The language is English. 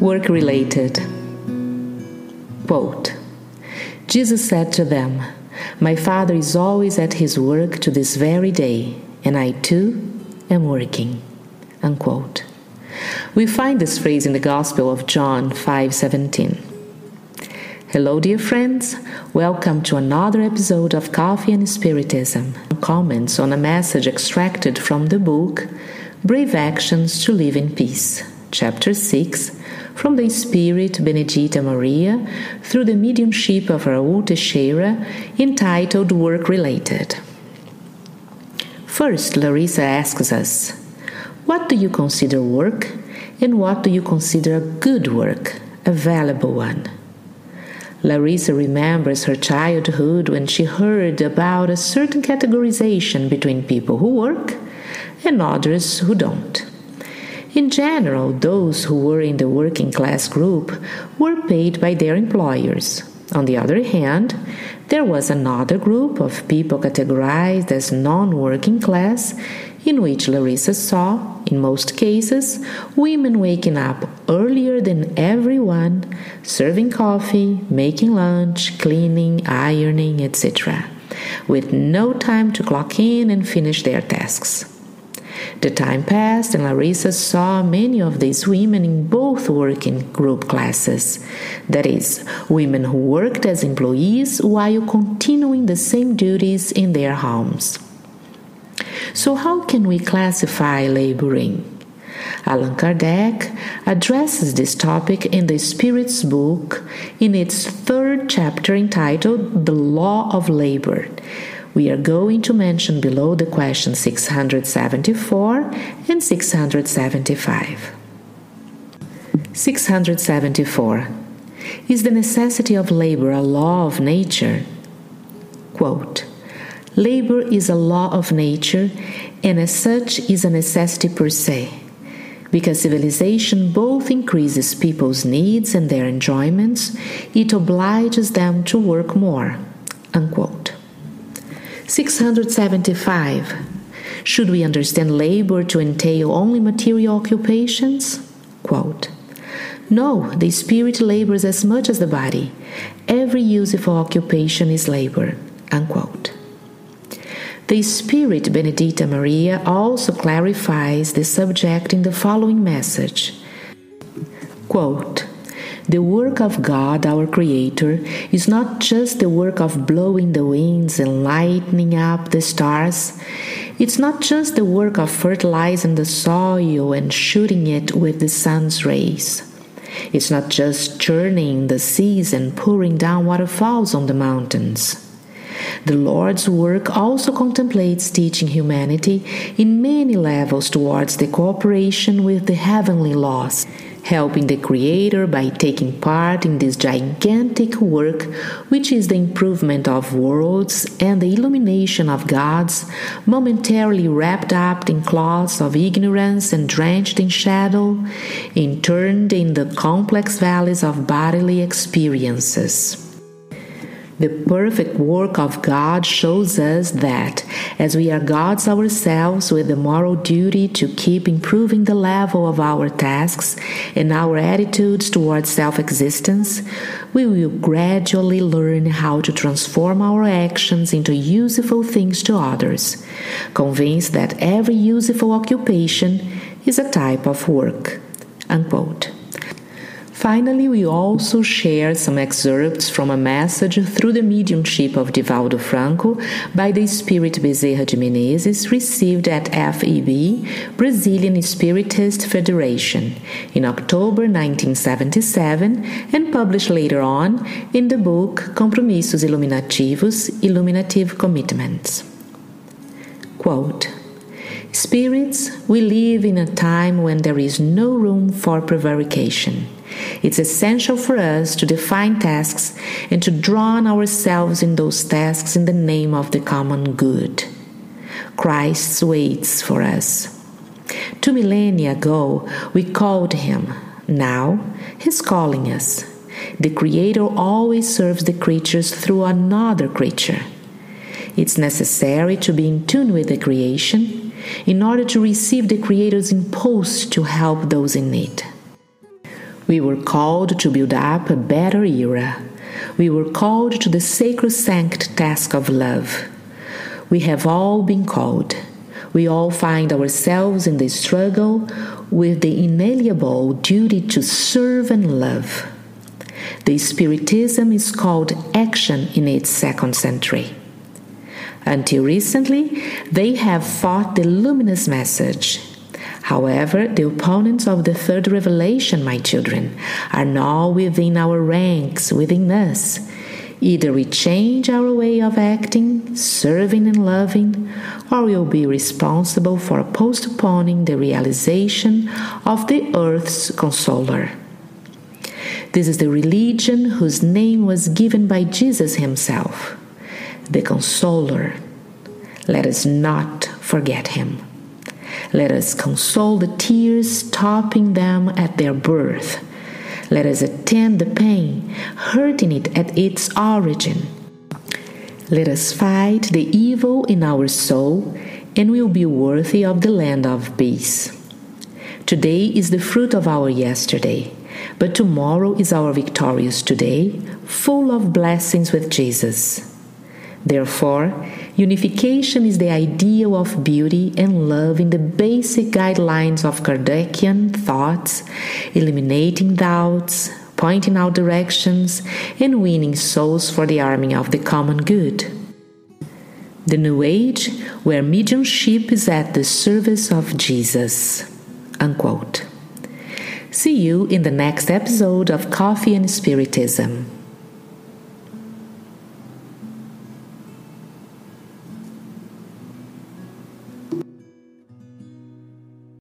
Work related. Quote Jesus said to them, My Father is always at his work to this very day, and I too am working. Unquote. We find this phrase in the Gospel of John 5:17. Hello dear friends, welcome to another episode of Coffee and Spiritism. Comments on a message extracted from the book Brave Actions to Live in Peace, chapter 6, from the Spirit Benedita Maria through the mediumship of Raul Teixeira, entitled Work Related. First, Larissa asks us, What do you consider work, and what do you consider a good work, a valuable one? Larissa remembers her childhood when she heard about a certain categorization between people who work and others who don't. In general, those who were in the working class group were paid by their employers. On the other hand, there was another group of people categorized as non working class, in which Larissa saw, in most cases, women waking up earlier than everyone, serving coffee, making lunch, cleaning, ironing, etc., with no time to clock in and finish their tasks. The time passed, and Larissa saw many of these women in both working group classes that is, women who worked as employees while continuing the same duties in their homes. So, how can we classify laboring? Allan Kardec addresses this topic in the Spirit's book in its third chapter entitled The Law of Labor we are going to mention below the question 674 and 675. 674. Is the necessity of labor a law of nature? Quote, Labor is a law of nature and as such is a necessity per se, because civilization both increases people's needs and their enjoyments, it obliges them to work more. Unquote. 675. Should we understand labor to entail only material occupations? Quote, no, the spirit labors as much as the body. Every useful occupation is labor. Unquote. The Spirit Benedita Maria also clarifies the subject in the following message. Quote, the work of God, our Creator, is not just the work of blowing the winds and lighting up the stars. It's not just the work of fertilizing the soil and shooting it with the sun's rays. It's not just churning the seas and pouring down waterfalls on the mountains. The Lord's work also contemplates teaching humanity in many levels towards the cooperation with the heavenly laws helping the Creator by taking part in this gigantic work, which is the improvement of worlds and the illumination of gods, momentarily wrapped up in cloths of ignorance and drenched in shadow, interned in the complex valleys of bodily experiences. The perfect work of God shows us that, as we are gods ourselves with the moral duty to keep improving the level of our tasks and our attitudes towards self existence, we will gradually learn how to transform our actions into useful things to others, convinced that every useful occupation is a type of work. Unquote. Finally, we also share some excerpts from a message through the mediumship of Divaldo Franco by the Spirit Bezerra de Menezes received at FEB, Brazilian Spiritist Federation, in October 1977 and published later on in the book Compromissos Iluminativos Illuminative Commitments. Quote, Spirits, we live in a time when there is no room for prevarication. It's essential for us to define tasks and to drown ourselves in those tasks in the name of the common good. Christ waits for us. Two millennia ago, we called him. Now, he's calling us. The Creator always serves the creatures through another creature. It's necessary to be in tune with the creation in order to receive the Creator's impulse to help those in need. We were called to build up a better era. We were called to the sacrosanct task of love. We have all been called. We all find ourselves in the struggle with the inalienable duty to serve and love. The Spiritism is called action in its second century. Until recently, they have fought the luminous message. However, the opponents of the third revelation, my children, are now within our ranks, within us. Either we change our way of acting, serving, and loving, or we'll be responsible for postponing the realization of the earth's consoler. This is the religion whose name was given by Jesus himself, the Consoler. Let us not forget him. Let us console the tears, stopping them at their birth. Let us attend the pain, hurting it at its origin. Let us fight the evil in our soul, and we'll be worthy of the land of peace. Today is the fruit of our yesterday. But tomorrow is our victorious today, full of blessings with Jesus. Therefore, unification is the ideal of beauty and love in the basic guidelines of Kardecian thoughts, eliminating doubts, pointing out directions, and winning souls for the army of the common good. The New Age, where mediumship is at the service of Jesus. Unquote. See you in the next episode of Coffee and Spiritism.